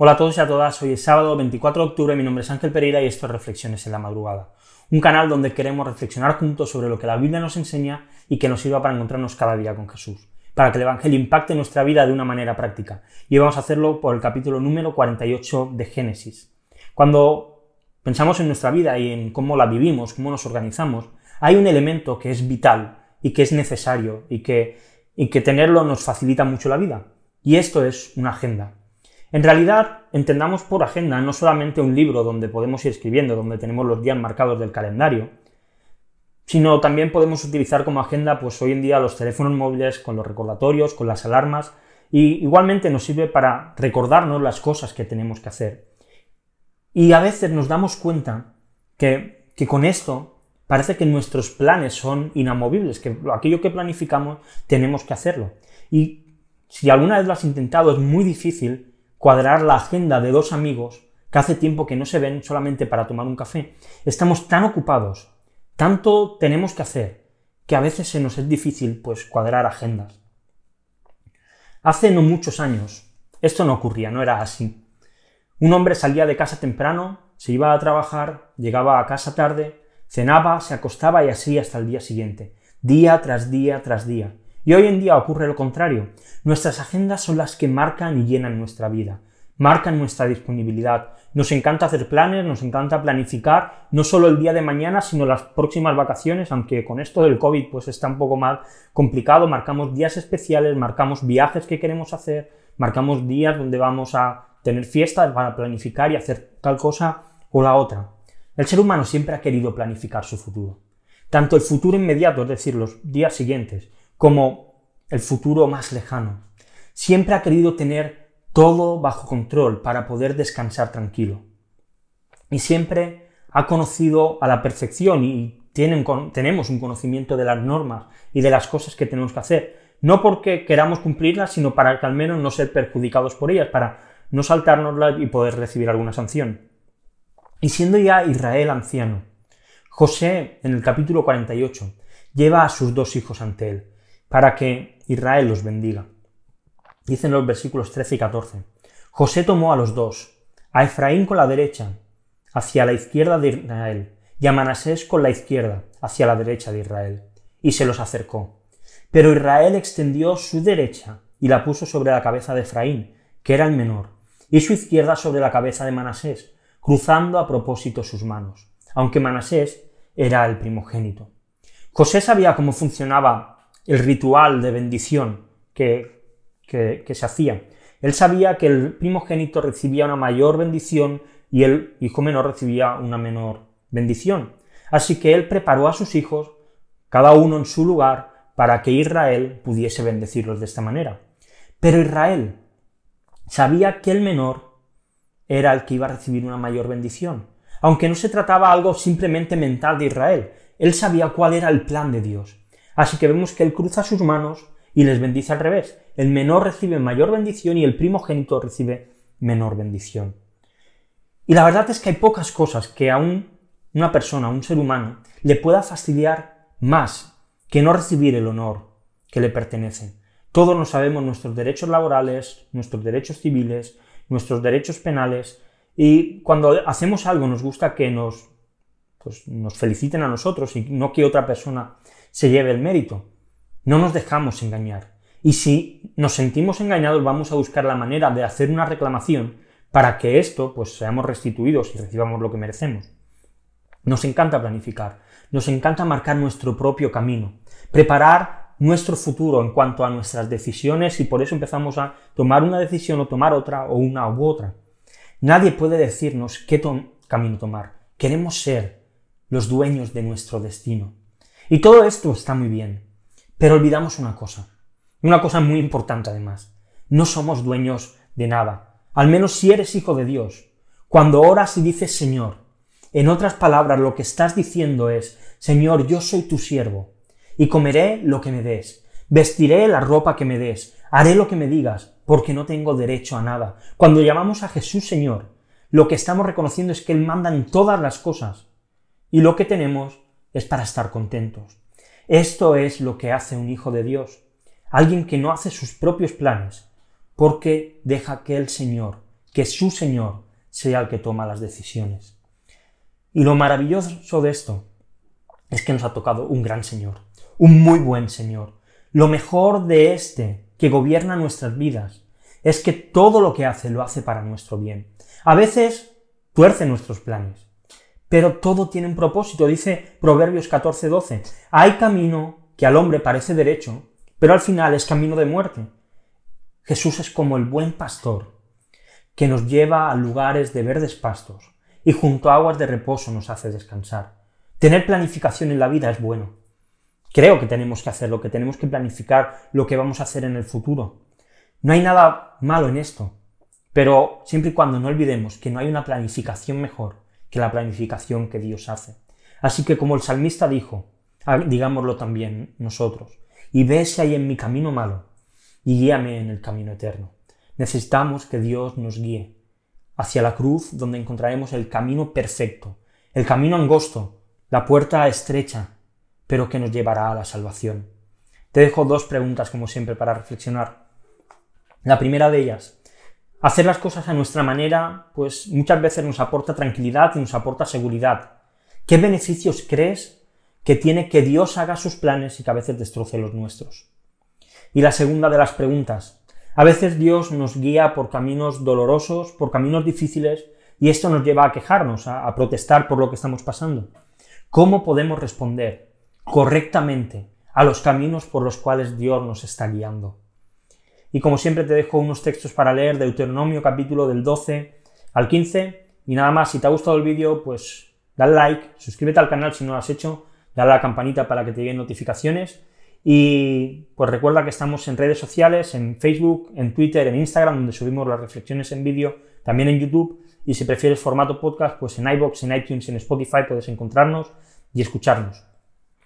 Hola a todos y a todas, hoy es sábado 24 de octubre, mi nombre es Ángel Pereira y esto es Reflexiones en la Madrugada, un canal donde queremos reflexionar juntos sobre lo que la Biblia nos enseña y que nos sirva para encontrarnos cada día con Jesús, para que el Evangelio impacte nuestra vida de una manera práctica. Y vamos a hacerlo por el capítulo número 48 de Génesis. Cuando pensamos en nuestra vida y en cómo la vivimos, cómo nos organizamos, hay un elemento que es vital y que es necesario y que, y que tenerlo nos facilita mucho la vida, y esto es una agenda. En realidad, entendamos por agenda no solamente un libro donde podemos ir escribiendo, donde tenemos los días marcados del calendario, sino también podemos utilizar como agenda pues hoy en día los teléfonos móviles con los recordatorios, con las alarmas, y igualmente nos sirve para recordarnos las cosas que tenemos que hacer. Y a veces nos damos cuenta que, que con esto parece que nuestros planes son inamovibles, que aquello que planificamos tenemos que hacerlo. Y si alguna vez lo has intentado es muy difícil cuadrar la agenda de dos amigos que hace tiempo que no se ven solamente para tomar un café. Estamos tan ocupados, tanto tenemos que hacer, que a veces se nos es difícil pues cuadrar agendas. Hace no muchos años esto no ocurría, no era así. Un hombre salía de casa temprano, se iba a trabajar, llegaba a casa tarde, cenaba, se acostaba y así hasta el día siguiente, día tras día tras día. Y hoy en día ocurre lo contrario. Nuestras agendas son las que marcan y llenan nuestra vida, marcan nuestra disponibilidad. Nos encanta hacer planes, nos encanta planificar, no solo el día de mañana, sino las próximas vacaciones, aunque con esto del COVID pues está un poco más complicado, marcamos días especiales, marcamos viajes que queremos hacer, marcamos días donde vamos a tener fiestas para planificar y hacer tal cosa o la otra. El ser humano siempre ha querido planificar su futuro. Tanto el futuro inmediato, es decir, los días siguientes, como el futuro más lejano. Siempre ha querido tener todo bajo control para poder descansar tranquilo. Y siempre ha conocido a la perfección y tenemos un conocimiento de las normas y de las cosas que tenemos que hacer. No porque queramos cumplirlas, sino para que al menos no ser perjudicados por ellas, para no saltárnoslas y poder recibir alguna sanción. Y siendo ya Israel anciano, José, en el capítulo 48, lleva a sus dos hijos ante él, para que Israel los bendiga. Dicen los versículos 13 y 14. José tomó a los dos, a Efraín con la derecha, hacia la izquierda de Israel, y a Manasés con la izquierda, hacia la derecha de Israel, y se los acercó. Pero Israel extendió su derecha y la puso sobre la cabeza de Efraín, que era el menor, y su izquierda sobre la cabeza de Manasés, cruzando a propósito sus manos, aunque Manasés era el primogénito. José sabía cómo funcionaba el ritual de bendición que, que, se hacía. Él sabía que el primogénito recibía una mayor bendición y el hijo menor recibía una menor bendición. Así que él preparó a sus hijos, cada uno en su lugar, para que Israel pudiese bendecirlos de esta manera. Pero Israel sabía que el menor era el que iba a recibir una mayor bendición. Aunque no se trataba algo simplemente mental de Israel, él sabía cuál era el plan de Dios. Así que vemos que él cruza sus manos y les bendice al revés. El menor recibe mayor bendición y el primogénito recibe menor bendición. Y la verdad es que hay pocas cosas que a una persona, a un ser humano, le pueda fastidiar más que no recibir el honor que le pertenece. Todos nos sabemos nuestros derechos laborales, nuestros derechos civiles, nuestros derechos penales, y cuando hacemos algo nos gusta que nos, pues, nos feliciten a nosotros y no que otra persona se lleve el mérito. No nos dejamos engañar. Y si nos sentimos engañados, vamos a buscar la manera de hacer una reclamación para que esto, pues seamos restituidos y recibamos lo que merecemos. Nos encanta planificar, nos encanta marcar nuestro propio camino, preparar nuestro futuro en cuanto a nuestras decisiones y por eso empezamos a tomar una decisión o tomar otra o una u otra. Nadie puede decirnos qué camino tomar. Queremos ser los dueños de nuestro destino. Y todo esto está muy bien, pero olvidamos una cosa, una cosa muy importante además. No somos dueños de nada, al menos si eres hijo de Dios. Cuando oras y dices Señor, en otras palabras lo que estás diciendo es, Señor, yo soy tu siervo, y comeré lo que me des, vestiré la ropa que me des, haré lo que me digas, porque no tengo derecho a nada. Cuando llamamos a Jesús Señor, lo que estamos reconociendo es que Él manda en todas las cosas, y lo que tenemos es para estar contentos. Esto es lo que hace un hijo de Dios, alguien que no hace sus propios planes, porque deja que el Señor, que su Señor sea el que toma las decisiones. Y lo maravilloso de esto es que nos ha tocado un gran Señor, un muy buen Señor. Lo mejor de este que gobierna nuestras vidas es que todo lo que hace lo hace para nuestro bien. A veces tuerce nuestros planes, pero todo tiene un propósito. Dice Proverbios 14:12, hay camino que al hombre parece derecho, pero al final es camino de muerte. Jesús es como el buen pastor que nos lleva a lugares de verdes pastos y junto a aguas de reposo nos hace descansar. Tener planificación en la vida es bueno. Creo que tenemos que hacerlo, que tenemos que planificar lo que vamos a hacer en el futuro. No hay nada malo en esto, pero siempre y cuando no olvidemos que no hay una planificación mejor que la planificación que Dios hace. Así que como el salmista dijo, digámoslo también nosotros, y ve si hay en mi camino malo, y guíame en el camino eterno. Necesitamos que Dios nos guíe hacia la cruz donde encontraremos el camino perfecto, el camino angosto, la puerta estrecha, pero que nos llevará a la salvación. Te dejo dos preguntas como siempre para reflexionar. La primera de ellas, hacer las cosas a nuestra manera, pues muchas veces nos aporta tranquilidad y nos aporta seguridad. ¿Qué beneficios crees que tiene que Dios haga sus planes y que a veces destroce los nuestros? Y la segunda de las preguntas, a veces Dios nos guía por caminos dolorosos, por caminos difíciles, y esto nos lleva a quejarnos, a, protestar por lo que estamos pasando. ¿Cómo podemos responder correctamente a los caminos por los cuales Dios nos está guiando? Y como siempre te dejo unos textos para leer, Deuteronomio capítulo del 12 al 15. Y nada más, si te ha gustado el vídeo, pues dale like, suscríbete al canal si no lo has hecho, dale a la campanita para que te lleguen notificaciones. Y pues recuerda que estamos en redes sociales, en Facebook, en Twitter, en Instagram, donde subimos las reflexiones en vídeo, también en YouTube. Y si prefieres formato podcast, pues en iBox, en iTunes, en Spotify puedes encontrarnos y escucharnos.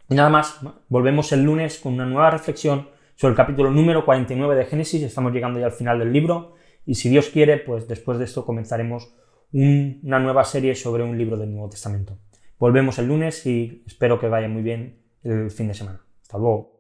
Y nada más, volvemos el lunes con una nueva reflexión sobre el capítulo número 49 de Génesis. Estamos llegando ya al final del libro y si Dios quiere, pues después de esto comenzaremos una nueva serie sobre un libro del Nuevo Testamento. Volvemos el lunes y espero que vaya muy bien el fin de semana. Hasta luego.